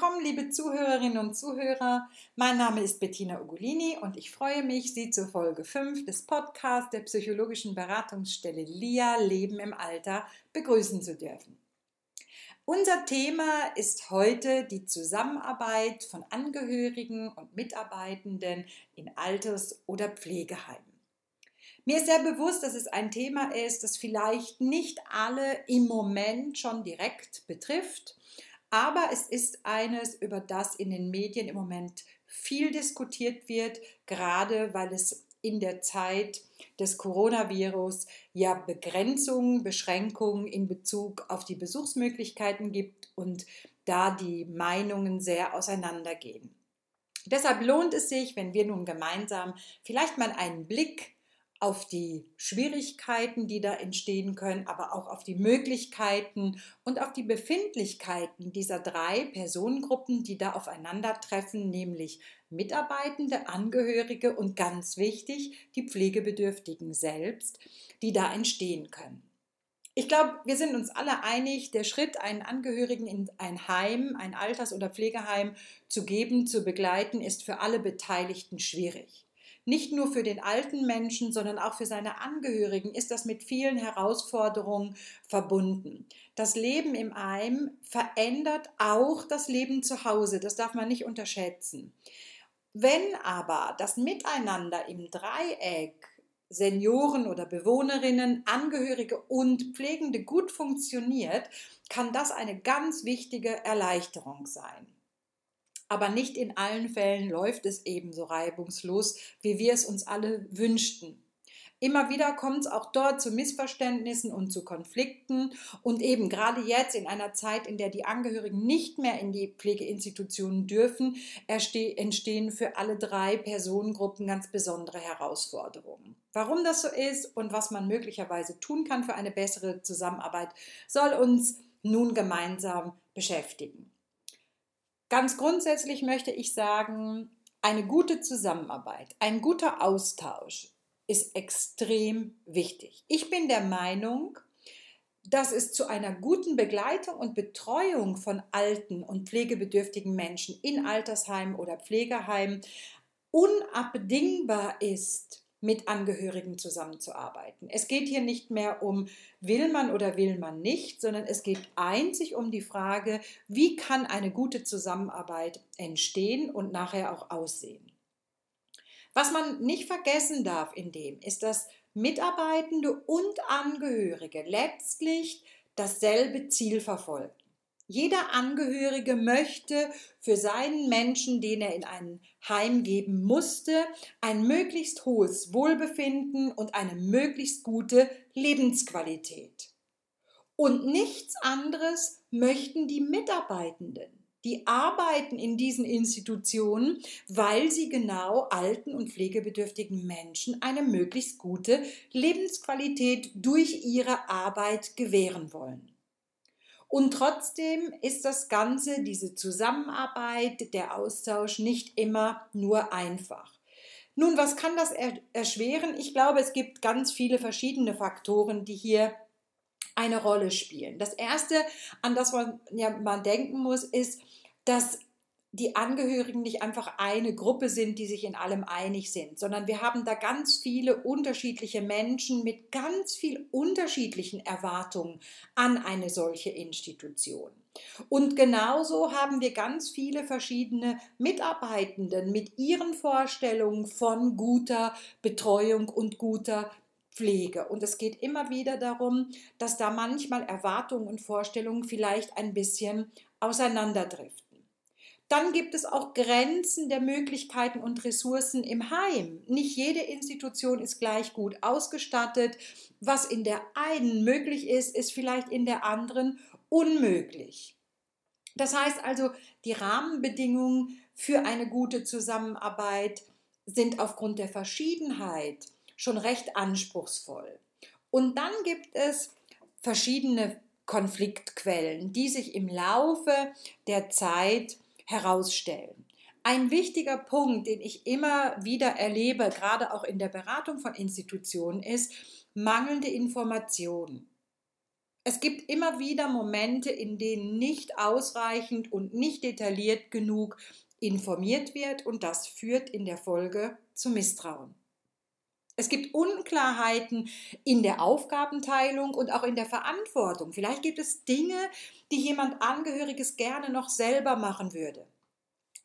Willkommen, liebe Zuhörerinnen und Zuhörer. Mein Name ist Bettina Ugolini und ich freue mich, Sie zur Folge 5 des Podcasts der psychologischen Beratungsstelle LIA Leben im Alter begrüßen zu dürfen. Unser Thema ist heute die Zusammenarbeit von Angehörigen und Mitarbeitenden in Alters- oder Pflegeheimen. Mir ist sehr bewusst, dass es ein Thema ist, das vielleicht nicht alle im Moment schon direkt betrifft aber es ist eines, über das in den Medien im Moment viel diskutiert wird, gerade weil es in der Zeit des Coronavirus ja Begrenzungen, Beschränkungen in Bezug auf die Besuchsmöglichkeiten gibt und da die Meinungen sehr auseinandergehen. Deshalb lohnt es sich, wenn wir nun gemeinsam vielleicht mal einen Blick auf die Schwierigkeiten, die da entstehen können, aber auch auf die Möglichkeiten und auf die Befindlichkeiten dieser drei Personengruppen, die da aufeinandertreffen, nämlich Mitarbeitende, Angehörige und ganz wichtig, die Pflegebedürftigen selbst, die da entstehen können. Ich glaube, wir sind uns alle einig, der Schritt, einen Angehörigen in ein Heim, ein Alters- oder Pflegeheim zu geben, zu begleiten, ist für alle Beteiligten schwierig. Nicht nur für den alten Menschen, sondern auch für seine Angehörigen ist das mit vielen Herausforderungen verbunden. Das Leben im Heim verändert auch das Leben zu Hause. Das darf man nicht unterschätzen. Wenn aber das Miteinander im Dreieck Senioren oder Bewohnerinnen, Angehörige und Pflegende gut funktioniert, kann das eine ganz wichtige Erleichterung sein aber nicht in allen Fällen läuft es ebenso reibungslos, wie wir es uns alle wünschten. Immer wieder kommt es auch dort zu Missverständnissen und zu Konflikten und eben gerade jetzt in einer Zeit, in der die Angehörigen nicht mehr in die Pflegeinstitutionen dürfen, entstehen für alle drei Personengruppen ganz besondere Herausforderungen. Warum das so ist und was man möglicherweise tun kann für eine bessere Zusammenarbeit, soll uns nun gemeinsam beschäftigen. Ganz grundsätzlich möchte ich sagen, eine gute Zusammenarbeit, ein guter Austausch ist extrem wichtig. Ich bin der Meinung, dass es zu einer guten Begleitung und Betreuung von alten und pflegebedürftigen Menschen in Altersheimen oder Pflegeheimen unabdingbar ist, mit Angehörigen zusammenzuarbeiten. Es geht hier nicht mehr um will man oder will man nicht, sondern es geht einzig um die Frage, wie kann eine gute Zusammenarbeit entstehen und nachher auch aussehen. Was man nicht vergessen darf in dem ist, dass Mitarbeitende und Angehörige letztlich dasselbe Ziel verfolgen. Jeder Angehörige möchte für seinen Menschen, den er in ein Heim geben musste, ein möglichst hohes Wohlbefinden und eine möglichst gute Lebensqualität. Und nichts anderes möchten die Mitarbeitenden. Die arbeiten in diesen Institutionen, weil sie genau alten und pflegebedürftigen Menschen eine möglichst gute Lebensqualität durch ihre Arbeit gewähren wollen. Und trotzdem ist das Ganze, diese Zusammenarbeit, der Austausch nicht immer nur einfach. Nun, was kann das erschweren? Ich glaube, es gibt ganz viele verschiedene Faktoren, die hier eine Rolle spielen. Das Erste, an das man, ja, man denken muss, ist, dass die Angehörigen nicht einfach eine Gruppe sind, die sich in allem einig sind, sondern wir haben da ganz viele unterschiedliche Menschen mit ganz viel unterschiedlichen Erwartungen an eine solche Institution. Und genauso haben wir ganz viele verschiedene Mitarbeitenden mit ihren Vorstellungen von guter Betreuung und guter Pflege. Und es geht immer wieder darum, dass da manchmal Erwartungen und Vorstellungen vielleicht ein bisschen auseinanderdriften. Dann gibt es auch Grenzen der Möglichkeiten und Ressourcen im Heim. Nicht jede Institution ist gleich gut ausgestattet. Was in der einen möglich ist, ist vielleicht in der anderen unmöglich. Das heißt also, die Rahmenbedingungen für eine gute Zusammenarbeit sind aufgrund der Verschiedenheit schon recht anspruchsvoll. Und dann gibt es verschiedene Konfliktquellen, die sich im Laufe der Zeit herausstellen. Ein wichtiger Punkt, den ich immer wieder erlebe, gerade auch in der Beratung von Institutionen, ist mangelnde Informationen. Es gibt immer wieder Momente, in denen nicht ausreichend und nicht detailliert genug informiert wird und das führt in der Folge zu Misstrauen. Es gibt Unklarheiten in der Aufgabenteilung und auch in der Verantwortung. Vielleicht gibt es Dinge, die jemand Angehöriges gerne noch selber machen würde,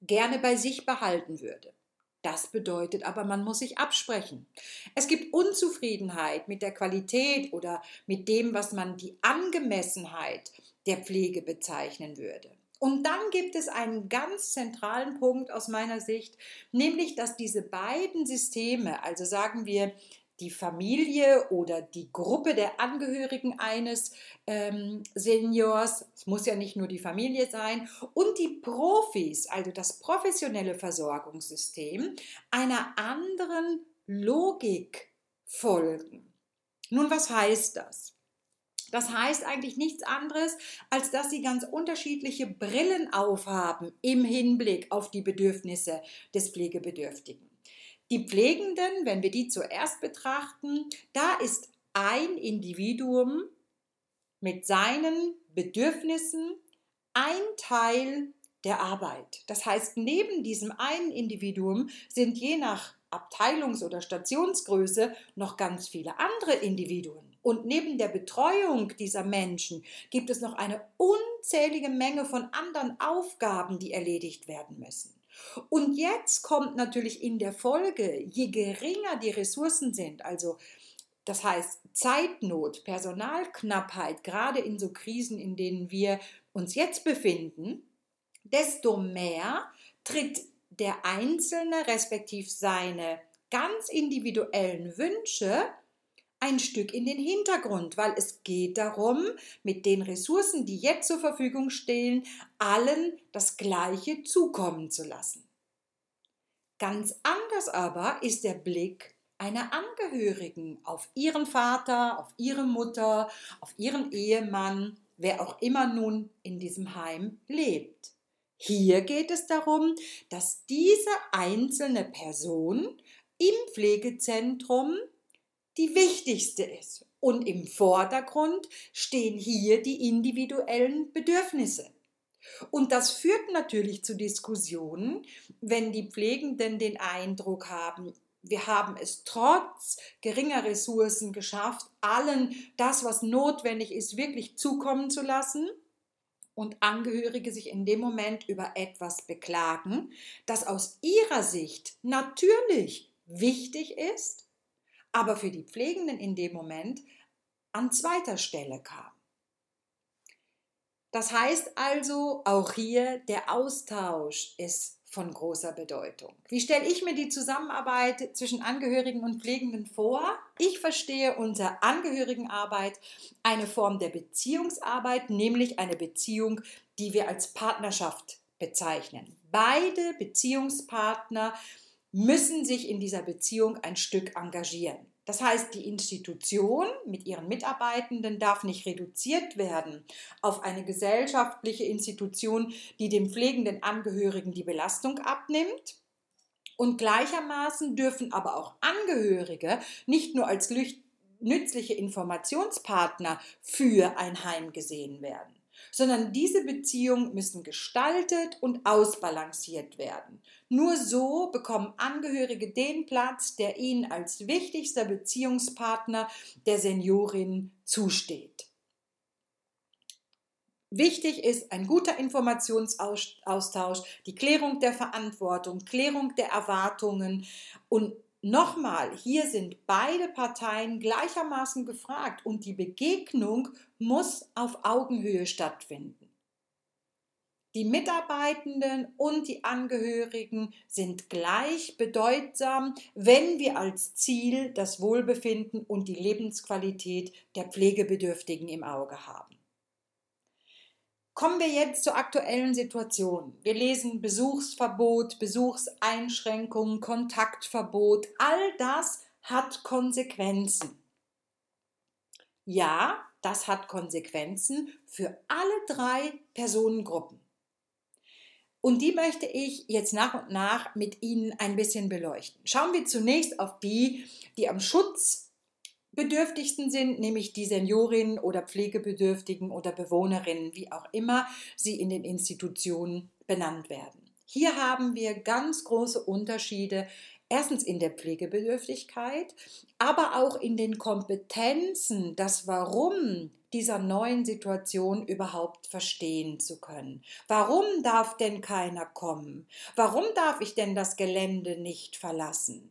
gerne bei sich behalten würde. Das bedeutet aber, man muss sich absprechen. Es gibt Unzufriedenheit mit der Qualität oder mit dem, was man die Angemessenheit der Pflege bezeichnen würde. Und dann gibt es einen ganz zentralen Punkt aus meiner Sicht, nämlich dass diese beiden Systeme, also sagen wir die Familie oder die Gruppe der Angehörigen eines ähm, Seniors, es muss ja nicht nur die Familie sein, und die Profis, also das professionelle Versorgungssystem, einer anderen Logik folgen. Nun, was heißt das? Das heißt eigentlich nichts anderes, als dass sie ganz unterschiedliche Brillen aufhaben im Hinblick auf die Bedürfnisse des Pflegebedürftigen. Die Pflegenden, wenn wir die zuerst betrachten, da ist ein Individuum mit seinen Bedürfnissen ein Teil der Arbeit. Das heißt, neben diesem einen Individuum sind je nach Abteilungs- oder Stationsgröße noch ganz viele andere Individuen. Und neben der Betreuung dieser Menschen gibt es noch eine unzählige Menge von anderen Aufgaben, die erledigt werden müssen. Und jetzt kommt natürlich in der Folge, je geringer die Ressourcen sind, also das heißt Zeitnot, Personalknappheit, gerade in so Krisen, in denen wir uns jetzt befinden, desto mehr tritt der Einzelne respektive seine ganz individuellen Wünsche ein Stück in den Hintergrund, weil es geht darum, mit den Ressourcen, die jetzt zur Verfügung stehen, allen das Gleiche zukommen zu lassen. Ganz anders aber ist der Blick einer Angehörigen auf ihren Vater, auf ihre Mutter, auf ihren Ehemann, wer auch immer nun in diesem Heim lebt. Hier geht es darum, dass diese einzelne Person im Pflegezentrum die wichtigste ist. Und im Vordergrund stehen hier die individuellen Bedürfnisse. Und das führt natürlich zu Diskussionen, wenn die Pflegenden den Eindruck haben, wir haben es trotz geringer Ressourcen geschafft, allen das, was notwendig ist, wirklich zukommen zu lassen und Angehörige sich in dem Moment über etwas beklagen, das aus ihrer Sicht natürlich wichtig ist, aber für die Pflegenden in dem Moment an zweiter Stelle kam. Das heißt also, auch hier der Austausch ist von großer Bedeutung. Wie stelle ich mir die Zusammenarbeit zwischen Angehörigen und Pflegenden vor? Ich verstehe unter Angehörigenarbeit eine Form der Beziehungsarbeit, nämlich eine Beziehung, die wir als Partnerschaft bezeichnen. Beide Beziehungspartner müssen sich in dieser Beziehung ein Stück engagieren. Das heißt, die Institution mit ihren Mitarbeitenden darf nicht reduziert werden auf eine gesellschaftliche Institution, die dem pflegenden Angehörigen die Belastung abnimmt. Und gleichermaßen dürfen aber auch Angehörige nicht nur als nützliche Informationspartner für ein Heim gesehen werden sondern diese Beziehungen müssen gestaltet und ausbalanciert werden. Nur so bekommen Angehörige den Platz, der ihnen als wichtigster Beziehungspartner der Seniorin zusteht. Wichtig ist ein guter Informationsaustausch, die Klärung der Verantwortung, Klärung der Erwartungen und Nochmal, hier sind beide Parteien gleichermaßen gefragt und die Begegnung muss auf Augenhöhe stattfinden. Die Mitarbeitenden und die Angehörigen sind gleich bedeutsam, wenn wir als Ziel das Wohlbefinden und die Lebensqualität der Pflegebedürftigen im Auge haben. Kommen wir jetzt zur aktuellen Situation. Wir lesen Besuchsverbot, Besuchseinschränkungen, Kontaktverbot. All das hat Konsequenzen. Ja, das hat Konsequenzen für alle drei Personengruppen. Und die möchte ich jetzt nach und nach mit Ihnen ein bisschen beleuchten. Schauen wir zunächst auf die, die am Schutz Bedürftigsten sind, nämlich die Seniorinnen oder Pflegebedürftigen oder Bewohnerinnen, wie auch immer sie in den Institutionen benannt werden. Hier haben wir ganz große Unterschiede erstens in der Pflegebedürftigkeit, aber auch in den Kompetenzen, das Warum dieser neuen Situation überhaupt verstehen zu können. Warum darf denn keiner kommen? Warum darf ich denn das Gelände nicht verlassen?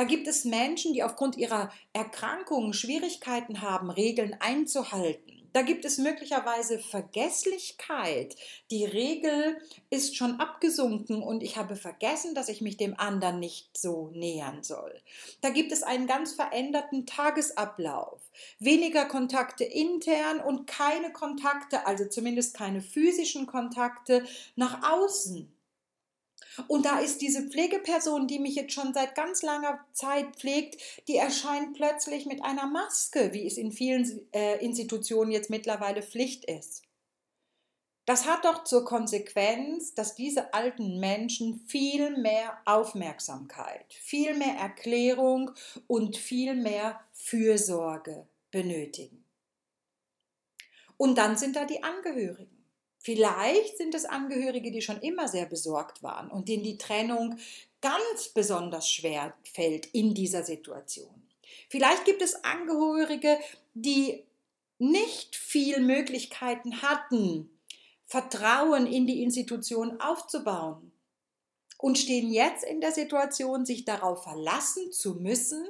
Da gibt es Menschen, die aufgrund ihrer Erkrankungen Schwierigkeiten haben, Regeln einzuhalten. Da gibt es möglicherweise Vergesslichkeit. Die Regel ist schon abgesunken und ich habe vergessen, dass ich mich dem anderen nicht so nähern soll. Da gibt es einen ganz veränderten Tagesablauf. Weniger Kontakte intern und keine Kontakte, also zumindest keine physischen Kontakte nach außen. Und da ist diese Pflegeperson, die mich jetzt schon seit ganz langer Zeit pflegt, die erscheint plötzlich mit einer Maske, wie es in vielen äh, Institutionen jetzt mittlerweile Pflicht ist. Das hat doch zur Konsequenz, dass diese alten Menschen viel mehr Aufmerksamkeit, viel mehr Erklärung und viel mehr Fürsorge benötigen. Und dann sind da die Angehörigen. Vielleicht sind es Angehörige, die schon immer sehr besorgt waren und denen die Trennung ganz besonders schwer fällt in dieser Situation. Vielleicht gibt es Angehörige, die nicht viel Möglichkeiten hatten, Vertrauen in die Institution aufzubauen und stehen jetzt in der Situation, sich darauf verlassen zu müssen,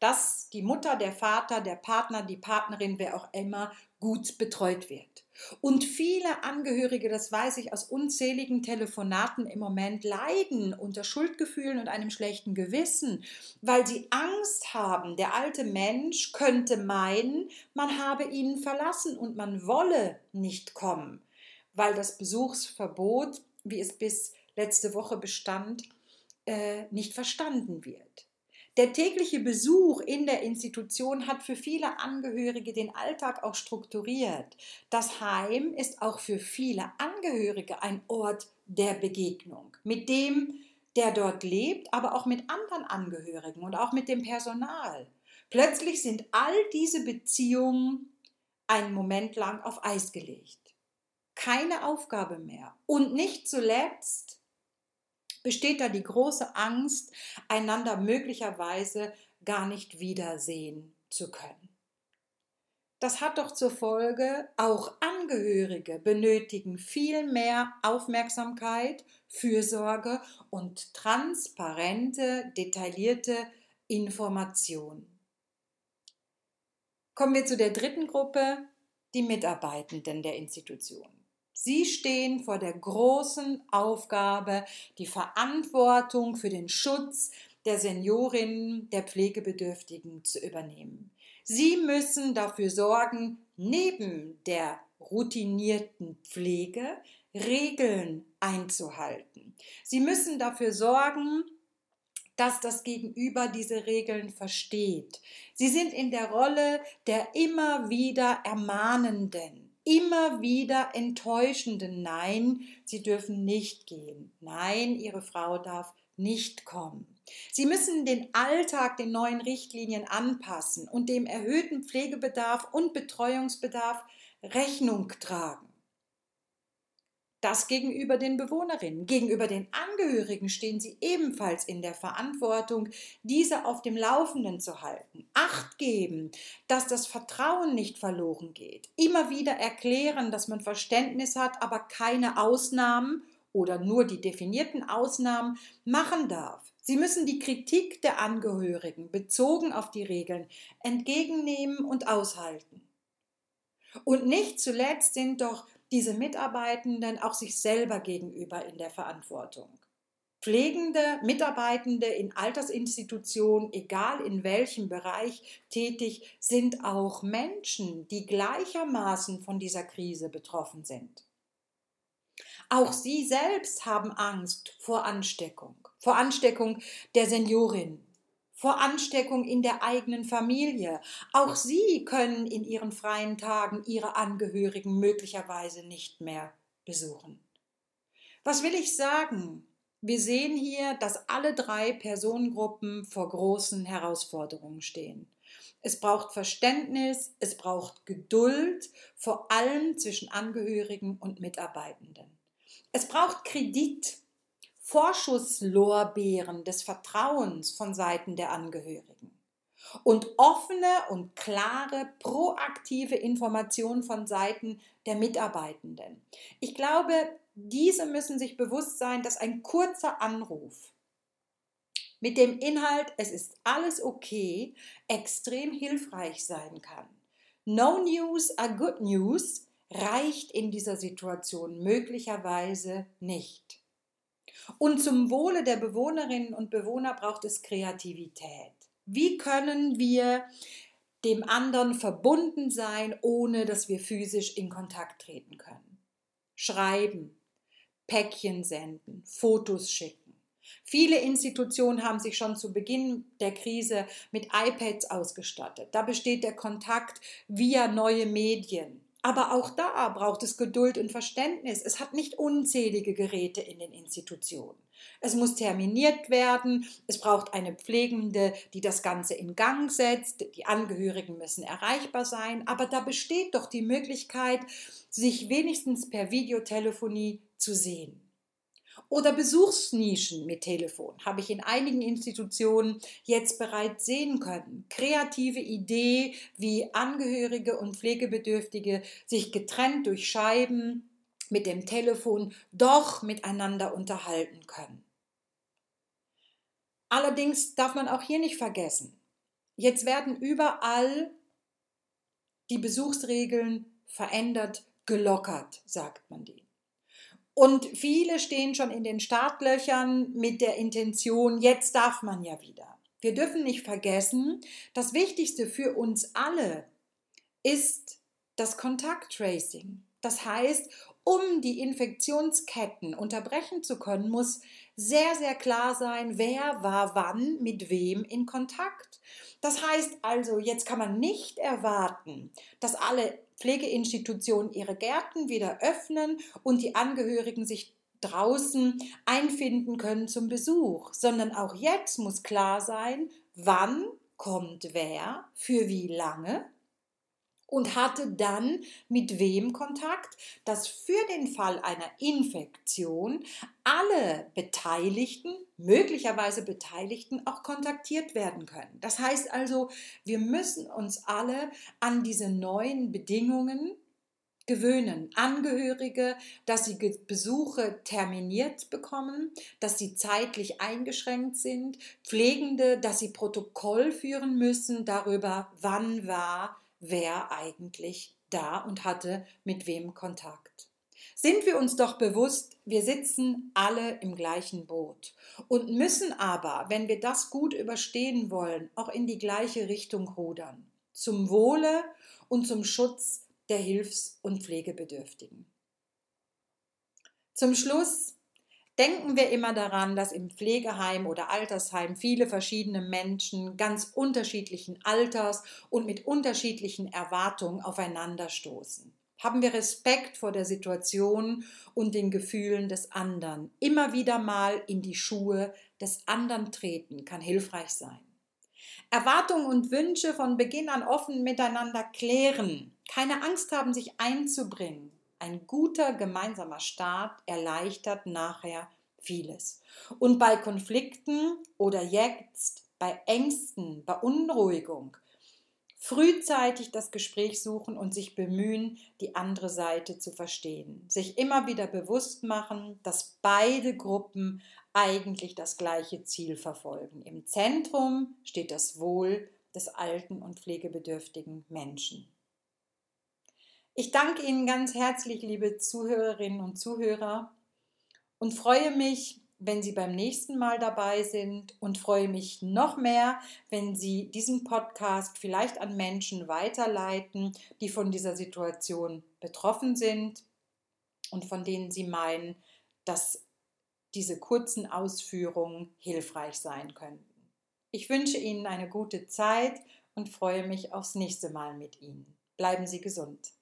dass die Mutter, der Vater, der Partner, die Partnerin, wer auch immer, gut betreut wird. Und viele Angehörige, das weiß ich aus unzähligen Telefonaten im Moment, leiden unter Schuldgefühlen und einem schlechten Gewissen, weil sie Angst haben, der alte Mensch könnte meinen, man habe ihn verlassen und man wolle nicht kommen, weil das Besuchsverbot, wie es bis letzte Woche bestand, äh, nicht verstanden wird. Der tägliche Besuch in der Institution hat für viele Angehörige den Alltag auch strukturiert. Das Heim ist auch für viele Angehörige ein Ort der Begegnung mit dem, der dort lebt, aber auch mit anderen Angehörigen und auch mit dem Personal. Plötzlich sind all diese Beziehungen einen Moment lang auf Eis gelegt. Keine Aufgabe mehr. Und nicht zuletzt besteht da die große Angst, einander möglicherweise gar nicht wiedersehen zu können. Das hat doch zur Folge, auch Angehörige benötigen viel mehr Aufmerksamkeit, Fürsorge und transparente, detaillierte Information. Kommen wir zu der dritten Gruppe, die Mitarbeitenden der Institution. Sie stehen vor der großen Aufgabe, die Verantwortung für den Schutz der Seniorinnen, der Pflegebedürftigen zu übernehmen. Sie müssen dafür sorgen, neben der routinierten Pflege Regeln einzuhalten. Sie müssen dafür sorgen, dass das Gegenüber diese Regeln versteht. Sie sind in der Rolle der immer wieder Ermahnenden immer wieder enttäuschenden Nein, Sie dürfen nicht gehen. Nein, Ihre Frau darf nicht kommen. Sie müssen den Alltag den neuen Richtlinien anpassen und dem erhöhten Pflegebedarf und Betreuungsbedarf Rechnung tragen. Das gegenüber den Bewohnerinnen. Gegenüber den Angehörigen stehen sie ebenfalls in der Verantwortung, diese auf dem Laufenden zu halten. Acht geben, dass das Vertrauen nicht verloren geht. Immer wieder erklären, dass man Verständnis hat, aber keine Ausnahmen oder nur die definierten Ausnahmen machen darf. Sie müssen die Kritik der Angehörigen bezogen auf die Regeln entgegennehmen und aushalten. Und nicht zuletzt sind doch diese Mitarbeitenden auch sich selber gegenüber in der Verantwortung. Pflegende, Mitarbeitende in Altersinstitutionen, egal in welchem Bereich tätig, sind auch Menschen, die gleichermaßen von dieser Krise betroffen sind. Auch sie selbst haben Angst vor Ansteckung, vor Ansteckung der Seniorin, vor Ansteckung in der eigenen Familie. Auch sie können in ihren freien Tagen ihre Angehörigen möglicherweise nicht mehr besuchen. Was will ich sagen? Wir sehen hier, dass alle drei Personengruppen vor großen Herausforderungen stehen. es braucht Verständnis, es braucht Geduld, vor allem zwischen Angehörigen und Mitarbeitenden. Es braucht Kredit, Vorschusslorbeeren des Vertrauens von Seiten der Angehörigen und offene und klare, proaktive Informationen von Seiten der Mitarbeitenden. Ich glaube, diese müssen sich bewusst sein, dass ein kurzer Anruf mit dem Inhalt, es ist alles okay, extrem hilfreich sein kann. No news are good news reicht in dieser Situation möglicherweise nicht. Und zum Wohle der Bewohnerinnen und Bewohner braucht es Kreativität. Wie können wir dem anderen verbunden sein, ohne dass wir physisch in Kontakt treten können? Schreiben, Päckchen senden, Fotos schicken. Viele Institutionen haben sich schon zu Beginn der Krise mit iPads ausgestattet. Da besteht der Kontakt via neue Medien. Aber auch da braucht es Geduld und Verständnis. Es hat nicht unzählige Geräte in den Institutionen. Es muss terminiert werden. Es braucht eine Pflegende, die das Ganze in Gang setzt. Die Angehörigen müssen erreichbar sein. Aber da besteht doch die Möglichkeit, sich wenigstens per Videotelefonie zu sehen. Oder Besuchsnischen mit Telefon habe ich in einigen Institutionen jetzt bereits sehen können. Kreative Idee, wie Angehörige und Pflegebedürftige sich getrennt durch Scheiben mit dem Telefon doch miteinander unterhalten können. Allerdings darf man auch hier nicht vergessen, jetzt werden überall die Besuchsregeln verändert, gelockert, sagt man die. Und viele stehen schon in den Startlöchern mit der Intention, jetzt darf man ja wieder. Wir dürfen nicht vergessen, das Wichtigste für uns alle ist das Kontakttracing. Das heißt, um die Infektionsketten unterbrechen zu können, muss sehr, sehr klar sein, wer war wann mit wem in Kontakt. Das heißt also, jetzt kann man nicht erwarten, dass alle Pflegeinstitutionen ihre Gärten wieder öffnen und die Angehörigen sich draußen einfinden können zum Besuch, sondern auch jetzt muss klar sein, wann kommt wer, für wie lange und hatte dann mit wem Kontakt, dass für den Fall einer Infektion alle Beteiligten, möglicherweise Beteiligten, auch kontaktiert werden können. Das heißt also, wir müssen uns alle an diese neuen Bedingungen gewöhnen. Angehörige, dass sie Besuche terminiert bekommen, dass sie zeitlich eingeschränkt sind. Pflegende, dass sie Protokoll führen müssen darüber, wann war wer eigentlich da und hatte mit wem Kontakt. Sind wir uns doch bewusst, wir sitzen alle im gleichen Boot und müssen aber, wenn wir das gut überstehen wollen, auch in die gleiche Richtung rudern. Zum Wohle und zum Schutz der Hilfs- und Pflegebedürftigen. Zum Schluss Denken wir immer daran, dass im Pflegeheim oder Altersheim viele verschiedene Menschen ganz unterschiedlichen Alters und mit unterschiedlichen Erwartungen aufeinanderstoßen. Haben wir Respekt vor der Situation und den Gefühlen des anderen. Immer wieder mal in die Schuhe des anderen treten kann hilfreich sein. Erwartungen und Wünsche von Beginn an offen miteinander klären. Keine Angst haben, sich einzubringen. Ein guter gemeinsamer Start erleichtert nachher vieles. Und bei Konflikten oder jetzt bei Ängsten, Beunruhigung, frühzeitig das Gespräch suchen und sich bemühen, die andere Seite zu verstehen. Sich immer wieder bewusst machen, dass beide Gruppen eigentlich das gleiche Ziel verfolgen. Im Zentrum steht das Wohl des alten und pflegebedürftigen Menschen. Ich danke Ihnen ganz herzlich, liebe Zuhörerinnen und Zuhörer, und freue mich, wenn Sie beim nächsten Mal dabei sind und freue mich noch mehr, wenn Sie diesen Podcast vielleicht an Menschen weiterleiten, die von dieser Situation betroffen sind und von denen Sie meinen, dass diese kurzen Ausführungen hilfreich sein könnten. Ich wünsche Ihnen eine gute Zeit und freue mich aufs nächste Mal mit Ihnen. Bleiben Sie gesund.